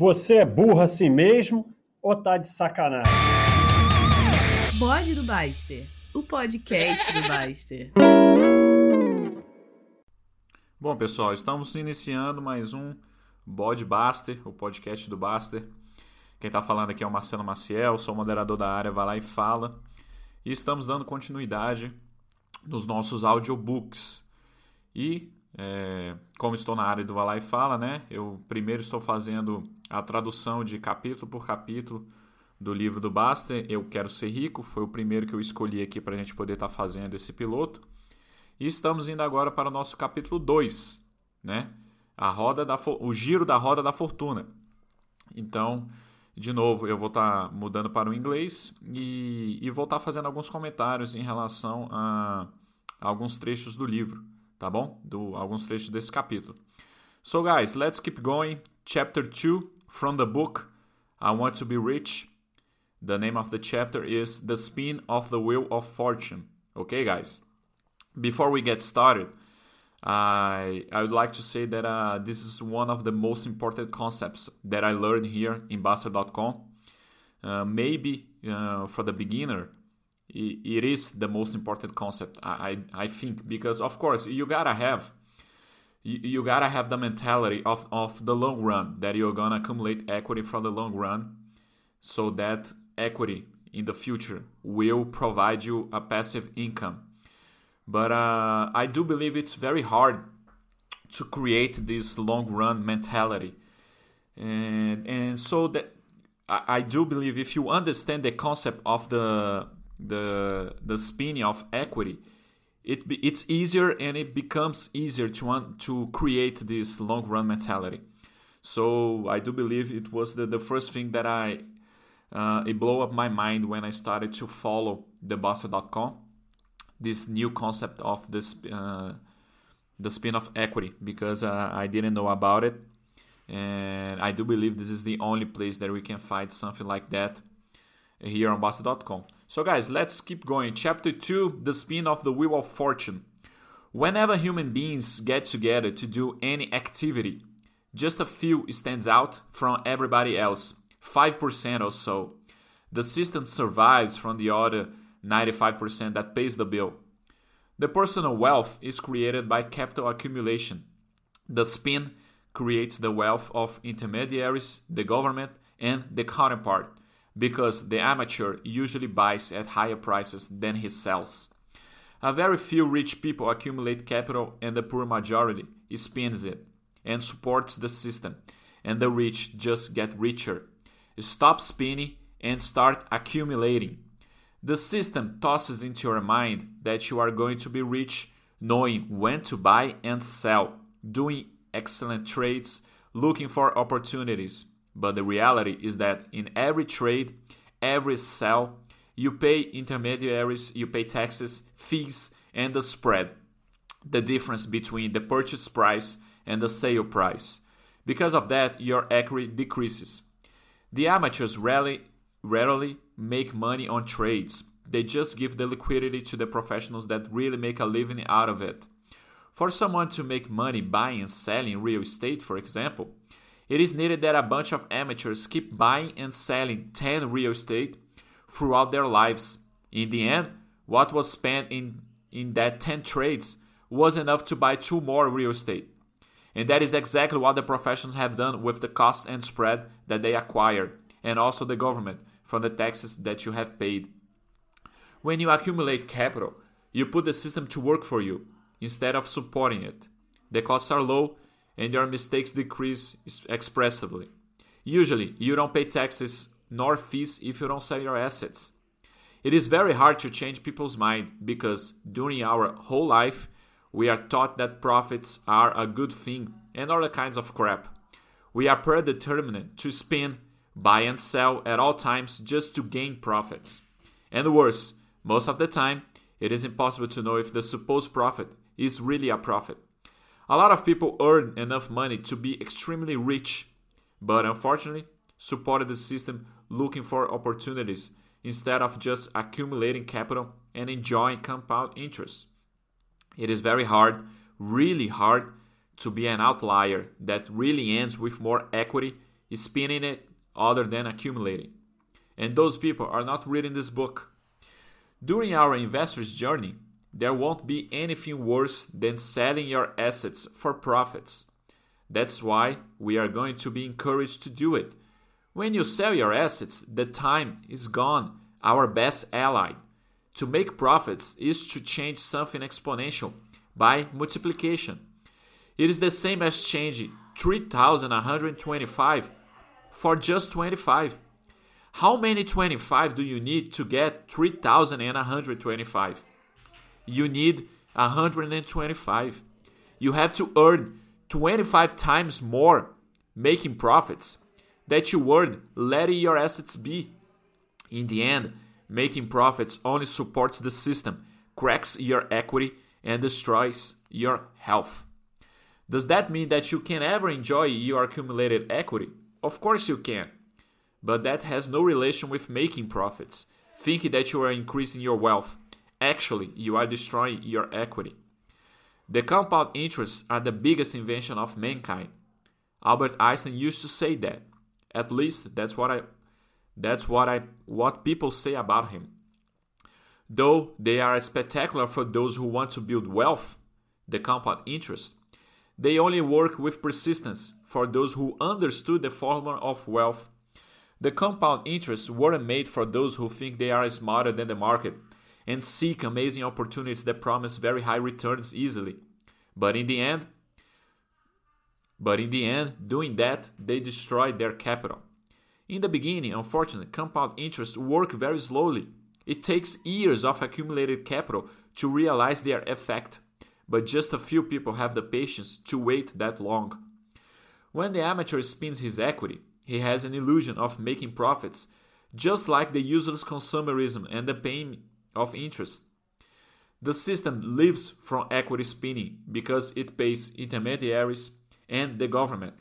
Você é burro assim mesmo ou tá de sacanagem? Bode do Baster, o podcast do Baster. Bom, pessoal, estamos iniciando mais um Bode Baster, o podcast do Baster. Quem está falando aqui é o Marcelo Maciel, sou moderador da área, vai lá e fala. E estamos dando continuidade nos nossos audiobooks. E é, como estou na área do Vai lá e fala, né? Eu primeiro estou fazendo a tradução de capítulo por capítulo do livro do Baster, Eu Quero Ser Rico. Foi o primeiro que eu escolhi aqui para a gente poder estar tá fazendo esse piloto. E estamos indo agora para o nosso capítulo 2, né? A roda da, o giro da roda da fortuna. Então, de novo, eu vou estar tá mudando para o inglês e, e vou estar tá fazendo alguns comentários em relação a, a alguns trechos do livro, tá bom? Do, alguns trechos desse capítulo. So, guys, let's keep going. Chapter 2 from the book I Want to Be Rich. The name of the chapter is The Spin of the Wheel of Fortune. Okay, guys? Before we get started, I, I would like to say that uh, this is one of the most important concepts that I learned here in Bastter.com. Uh, maybe uh, for the beginner, it, is the most important concept, I, I, I think, because of course you gotta have you, you gotta have the mentality of, of the long run that you're gonna accumulate equity for the long run so that equity in the future will provide you a passive income but uh, I do believe it's very hard to create this long run mentality. And, and so that I, I do believe if you understand the concept of the the the spinning of equity, it it's easier and it becomes easier to un, to create this long run mentality. So I do believe it was the, the first thing that I uh, it blew up my mind when I started to follow thebastter.com this new concept of this uh, the spin of equity because uh, I didn't know about it, and I do believe this is the only place that we can find something like that here on Bastter.com. So, guys, let's keep going. Chapter two: the spin of the wheel of fortune. Whenever human beings get together to do any activity, just a few stands out from everybody else, 5% or so. The system survives from the other 95% that pays the bill. The personal wealth is created by capital accumulation. The spin creates the wealth of intermediaries, the government, and the counterpart because the amateur usually buys at higher prices than he sells. A very few rich people accumulate capital and the poor majority spends it and supports the system, and the rich just get richer. Stop spinning and start accumulating. The system tosses into your mind that you are going to be rich, knowing when to buy and sell, doing excellent trades, looking for opportunities. But the reality is that in every trade, every sell, you pay intermediaries, you pay taxes, fees, and the spread, the difference between the purchase price and the sale price. Because of that, your equity decreases. The amateurs rarely, rarely make money on trades. They just give the liquidity to the professionals that really make a living out of it. For someone to make money buying and selling real estate, for example, it is needed that a bunch of amateurs keep buying and selling 10 real estate throughout their lives. In the end, what was spent in, in that 10 trades was enough to buy two more real estate. And that is exactly what the professionals have done with the cost and spread that they acquired, and also the government from the taxes that you have paid. When you accumulate capital, you put the system to work for you instead of supporting it. The costs are low and your mistakes decrease expressively. Usually, you don't pay taxes nor fees if you don't sell your assets. It is very hard to change people's mind because during our whole life, we are taught that profits are a good thing and other kinds of crap. We are predetermined to spend buy and sell at all times just to gain profits. And worse, most of the time, it is impossible to know if the supposed profit is really a profit. A lot of people earn enough money to be extremely rich, but unfortunately, supported the system looking for opportunities instead of just accumulating capital and enjoying compound interest. It is very hard, really hard, to be an outlier that really ends with more equity spinning it other than accumulating. And those people are not reading this book. During our investor's journey, there won't be anything worse than selling your assets for profits. That's why we are going to be encouraged to do it. When you sell your assets, the time is gone, our best ally. To make profits is to change something exponential by multiplication. It is the same as changing 3125 for just 25. How many 25 do you need to get 3125? You need 125. You have to earn 25 times more making profits that you earned letting your assets be. In the end, making profits only supports the system, cracks your equity, and destroys your health. Does that mean that you can ever enjoy your accumulated equity? Of course you can. But that has no relation with making profits, thinking that you are increasing your wealth. Actually, you are destroying your equity. The compound interests are the biggest invention of mankind. Albert Einstein used to say that. At least that's what I that's what I what people say about him. Though they are spectacular for those who want to build wealth, the compound interest, they only work with persistence for those who understood the formula of wealth. The compound interests weren't made for those who think they are smarter than the market and seek amazing opportunities that promise very high returns easily. But in the end, but in the end, doing that, they destroy their capital. In the beginning, unfortunately, compound interest work very slowly. It takes years of accumulated capital to realize their effect but just a few people have the patience to wait that long. When the amateur spins his equity, he has an illusion of making profits, just like the useless consumerism and the pain of interest. The system lives from equity spinning because it pays intermediaries and the government.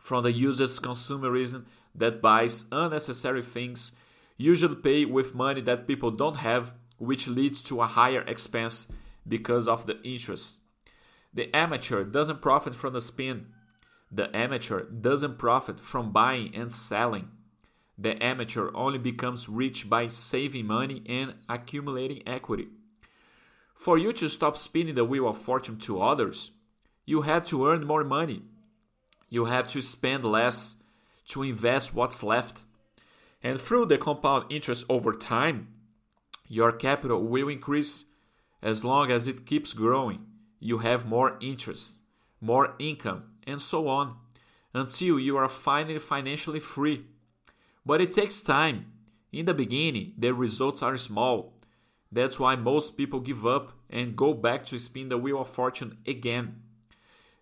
From the useless consumerism that buys unnecessary things, usually pay with money that people don't have, which leads to a higher expense because of the interest. The amateur doesn't profit from the spin. The amateur doesn't profit from buying and selling. The amateur only becomes rich by saving money and accumulating equity. For you to stop spinning the wheel of fortune to others, you have to earn more money. You have to spend less to invest what's left. And through the compound interest over time, your capital will increase as long as it keeps growing, you have more interest, more income, and so on, until you are finally financially free. But it takes time. In the beginning, the results are small. That's why most people give up and go back to spin the wheel of fortune again.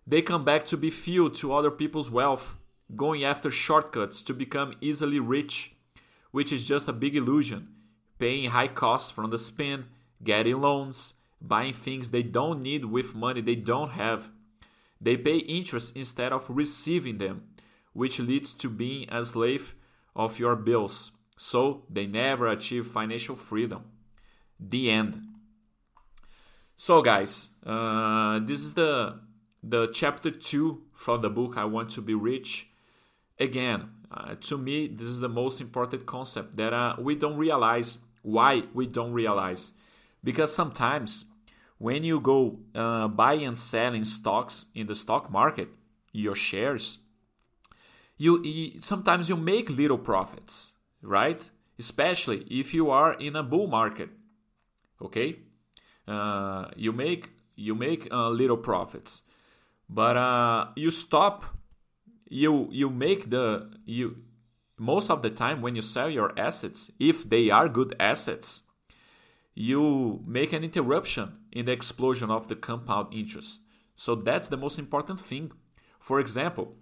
They come back to be fueled to other people's wealth, going after shortcuts to become easily rich, which is just a big illusion, paying high costs from the spin getting loans, buying things they don't need with money they don't have. They pay interest instead of receiving them, which leads to being a slave of your bills. So they never achieve financial freedom. The end. So, guys, uh, this is the the chapter two from the book I Want to Be Rich. Again, uh, to me, this is the most important concept that uh, we don't realize. Why we don't realize? because sometimes when you go uh, buy and selling stocks in the stock market, your shares, you, you sometimes you make little profits, right? Especially if you are in a bull market. Okay, uh, you make you make uh, little profits, but uh, you stop. You you make the you most of the time when you sell your assets, if they are good assets, you make an interruption in the explosion of the compound interest. So that's the most important thing. For example,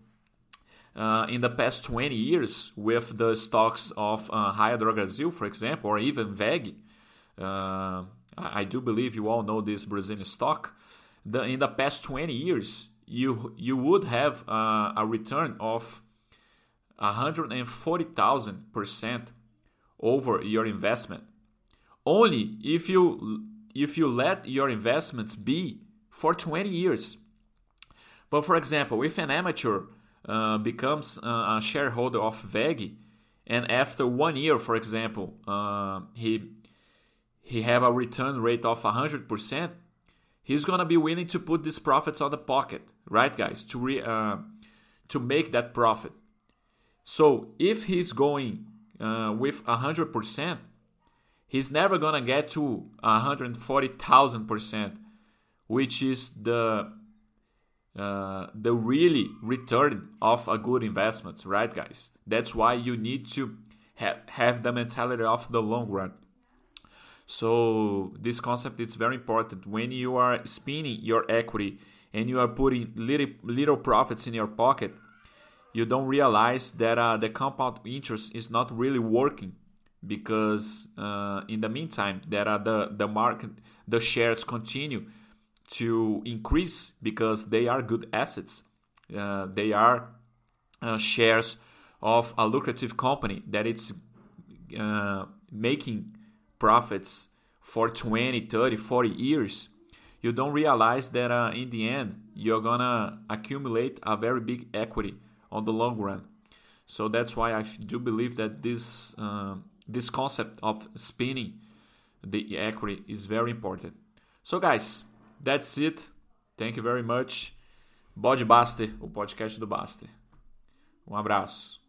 uh, in the past 20 years, with the stocks of uh, Raia for example, or even WEG, uh, I do believe you all know this Brazilian stock. The, in the past 20 years, you you would have uh, a return of 140,000 percent over your investment only if you if you let your investments be for 20 years. But for example, if an amateur uh, becomes uh, a shareholder of WEG, and after one year, for example, uh, he he have a return rate of 100%, he's gonna be willing to put these profits on the pocket, right, guys, to re, uh, to make that profit. So if he's going uh, with 100%, he's never gonna get to 140,000%, which is the uh, the really return of a good investment, right, guys? That's why you need to have have the mentality of the long run. So this concept is very important when you are spinning your equity and you are putting little little profits in your pocket. You don't realize that uh, the compound interest is not really working because uh, in the meantime that uh, the the market the shares continue to increase because they are good assets. Uh, they are uh, shares of a lucrative company that it's uh, making profits for 20, 30, 40 years. You don't realize that uh, in the end, you're gonna accumulate a very big equity on the long run. So that's why I do believe that this uh, this concept of spinning the equity is very important. So guys, That's it. Thank you very much. Bode Baster, o podcast do Baster. Um abraço.